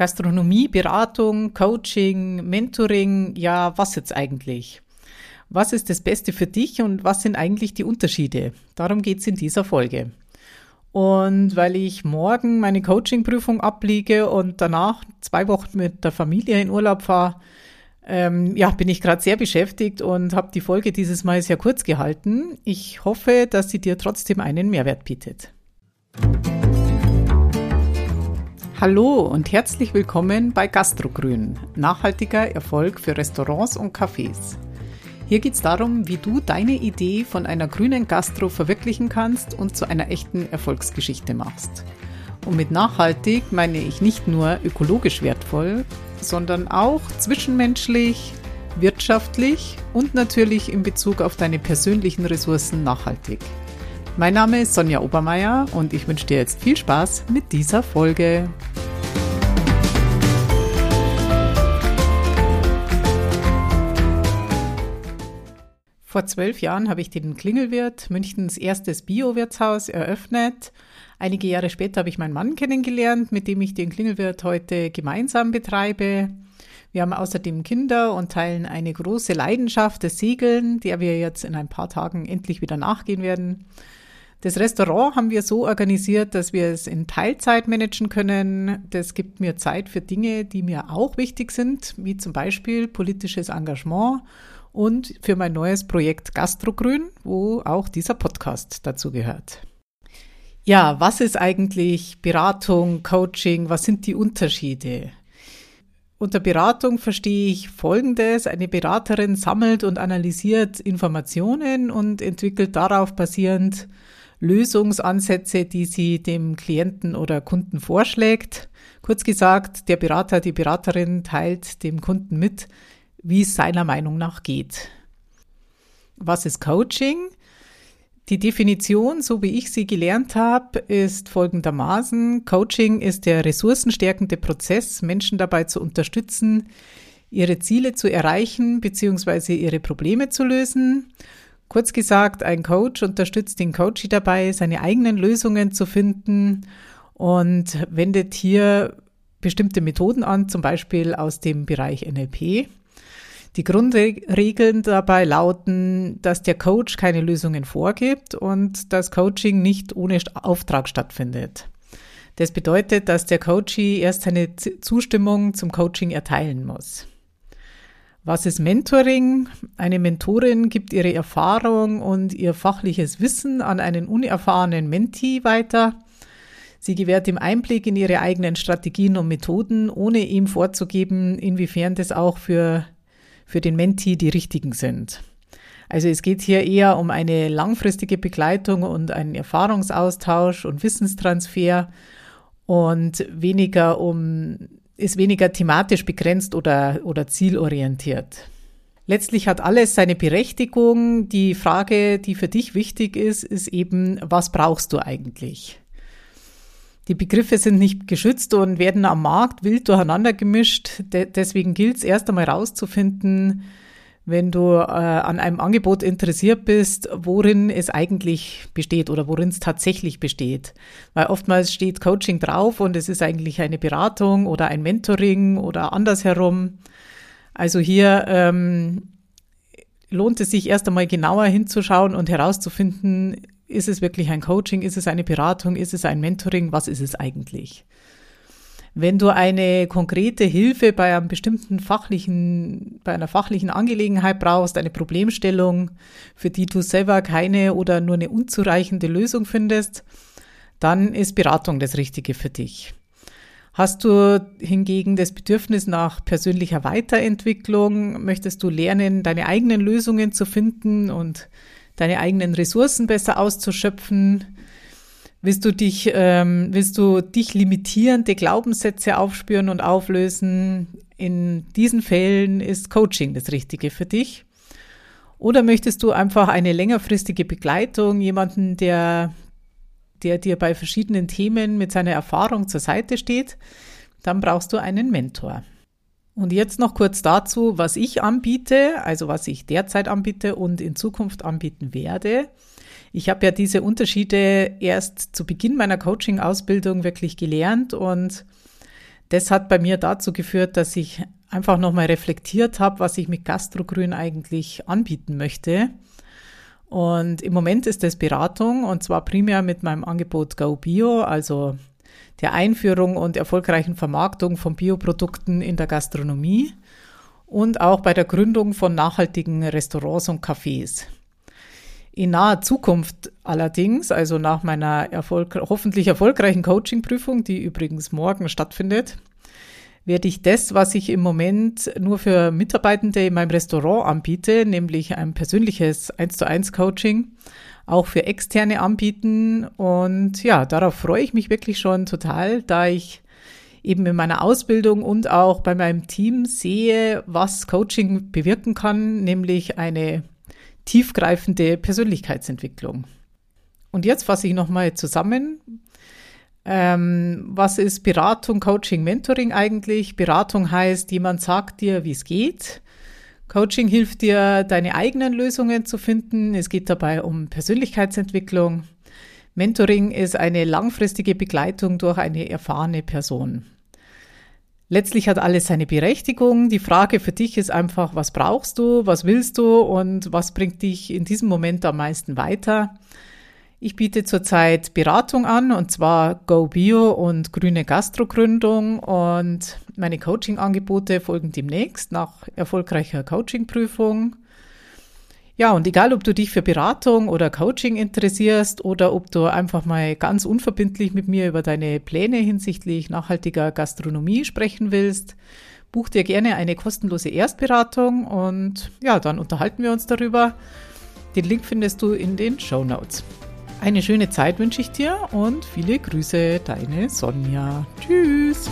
Gastronomie, Beratung, Coaching, Mentoring, ja, was jetzt eigentlich? Was ist das Beste für dich und was sind eigentlich die Unterschiede? Darum geht es in dieser Folge. Und weil ich morgen meine Coaching-Prüfung abliege und danach zwei Wochen mit der Familie in Urlaub fahre, ähm, ja, bin ich gerade sehr beschäftigt und habe die Folge dieses Mal sehr kurz gehalten. Ich hoffe, dass sie dir trotzdem einen Mehrwert bietet. Hallo und herzlich willkommen bei Gastrogrün, nachhaltiger Erfolg für Restaurants und Cafés. Hier geht es darum, wie du deine Idee von einer grünen Gastro verwirklichen kannst und zu einer echten Erfolgsgeschichte machst. Und mit nachhaltig meine ich nicht nur ökologisch wertvoll, sondern auch zwischenmenschlich, wirtschaftlich und natürlich in Bezug auf deine persönlichen Ressourcen nachhaltig. Mein Name ist Sonja Obermeier und ich wünsche dir jetzt viel Spaß mit dieser Folge. Vor zwölf Jahren habe ich den Klingelwirt, Münchens erstes Bio-Wirtshaus, eröffnet. Einige Jahre später habe ich meinen Mann kennengelernt, mit dem ich den Klingelwirt heute gemeinsam betreibe. Wir haben außerdem Kinder und teilen eine große Leidenschaft des Segeln, der wir jetzt in ein paar Tagen endlich wieder nachgehen werden. Das Restaurant haben wir so organisiert, dass wir es in Teilzeit managen können. Das gibt mir Zeit für Dinge, die mir auch wichtig sind, wie zum Beispiel politisches Engagement und für mein neues Projekt Gastrogrün, wo auch dieser Podcast dazu gehört. Ja, was ist eigentlich Beratung, Coaching? Was sind die Unterschiede? Unter Beratung verstehe ich Folgendes. Eine Beraterin sammelt und analysiert Informationen und entwickelt darauf basierend Lösungsansätze, die sie dem Klienten oder Kunden vorschlägt. Kurz gesagt, der Berater, die Beraterin teilt dem Kunden mit, wie es seiner Meinung nach geht. Was ist Coaching? Die Definition, so wie ich sie gelernt habe, ist folgendermaßen. Coaching ist der ressourcenstärkende Prozess, Menschen dabei zu unterstützen, ihre Ziele zu erreichen bzw. ihre Probleme zu lösen. Kurz gesagt, ein Coach unterstützt den Coachee dabei, seine eigenen Lösungen zu finden und wendet hier bestimmte Methoden an, zum Beispiel aus dem Bereich NLP. Die Grundregeln dabei lauten, dass der Coach keine Lösungen vorgibt und das Coaching nicht ohne Auftrag stattfindet. Das bedeutet, dass der Coachee erst seine Zustimmung zum Coaching erteilen muss. Was ist Mentoring? Eine Mentorin gibt ihre Erfahrung und ihr fachliches Wissen an einen unerfahrenen Mentee weiter. Sie gewährt ihm Einblick in ihre eigenen Strategien und Methoden, ohne ihm vorzugeben, inwiefern das auch für, für den Mentee die richtigen sind. Also es geht hier eher um eine langfristige Begleitung und einen Erfahrungsaustausch und Wissenstransfer und weniger um ist weniger thematisch begrenzt oder, oder zielorientiert. Letztlich hat alles seine Berechtigung. Die Frage, die für dich wichtig ist, ist eben, was brauchst du eigentlich? Die Begriffe sind nicht geschützt und werden am Markt wild durcheinander gemischt. De deswegen gilt es erst einmal herauszufinden, wenn du äh, an einem Angebot interessiert bist, worin es eigentlich besteht oder worin es tatsächlich besteht. Weil oftmals steht Coaching drauf und es ist eigentlich eine Beratung oder ein Mentoring oder andersherum. Also hier ähm, lohnt es sich erst einmal genauer hinzuschauen und herauszufinden, ist es wirklich ein Coaching, ist es eine Beratung, ist es ein Mentoring, was ist es eigentlich? Wenn du eine konkrete Hilfe bei einem bestimmten fachlichen, bei einer fachlichen Angelegenheit brauchst, eine Problemstellung, für die du selber keine oder nur eine unzureichende Lösung findest, dann ist Beratung das Richtige für dich. Hast du hingegen das Bedürfnis nach persönlicher Weiterentwicklung? Möchtest du lernen, deine eigenen Lösungen zu finden und deine eigenen Ressourcen besser auszuschöpfen? Willst du dich, ähm, willst du dich limitierende Glaubenssätze aufspüren und auflösen? In diesen Fällen ist Coaching das Richtige für dich. Oder möchtest du einfach eine längerfristige Begleitung, jemanden, der, der dir bei verschiedenen Themen mit seiner Erfahrung zur Seite steht? Dann brauchst du einen Mentor. Und jetzt noch kurz dazu, was ich anbiete, also was ich derzeit anbiete und in Zukunft anbieten werde. Ich habe ja diese Unterschiede erst zu Beginn meiner Coaching-Ausbildung wirklich gelernt und Das hat bei mir dazu geführt, dass ich einfach nochmal reflektiert habe, was ich mit Gastrogrün eigentlich anbieten möchte. Und im Moment ist das Beratung und zwar primär mit meinem Angebot Go Bio, also der Einführung und erfolgreichen Vermarktung von Bioprodukten in der Gastronomie und auch bei der Gründung von nachhaltigen Restaurants und Cafés. In naher Zukunft allerdings, also nach meiner Erfolg hoffentlich erfolgreichen Coaching-Prüfung, die übrigens morgen stattfindet, werde ich das, was ich im Moment nur für Mitarbeitende in meinem Restaurant anbiete, nämlich ein persönliches 1 zu 1 Coaching, auch für Externe anbieten. Und ja, darauf freue ich mich wirklich schon total, da ich eben in meiner Ausbildung und auch bei meinem Team sehe, was Coaching bewirken kann, nämlich eine tiefgreifende Persönlichkeitsentwicklung. Und jetzt fasse ich nochmal zusammen. Ähm, was ist Beratung, Coaching, Mentoring eigentlich? Beratung heißt, jemand sagt dir, wie es geht. Coaching hilft dir, deine eigenen Lösungen zu finden. Es geht dabei um Persönlichkeitsentwicklung. Mentoring ist eine langfristige Begleitung durch eine erfahrene Person. Letztlich hat alles seine Berechtigung. Die Frage für dich ist einfach, was brauchst du, was willst du und was bringt dich in diesem Moment am meisten weiter? Ich biete zurzeit Beratung an und zwar Go Bio und grüne Gastrogründung und meine Coaching-Angebote folgen demnächst nach erfolgreicher Coaching-Prüfung. Ja, und egal, ob du dich für Beratung oder Coaching interessierst oder ob du einfach mal ganz unverbindlich mit mir über deine Pläne hinsichtlich nachhaltiger Gastronomie sprechen willst, buch dir gerne eine kostenlose Erstberatung und ja, dann unterhalten wir uns darüber. Den Link findest du in den Show Notes. Eine schöne Zeit wünsche ich dir und viele Grüße, deine Sonja. Tschüss.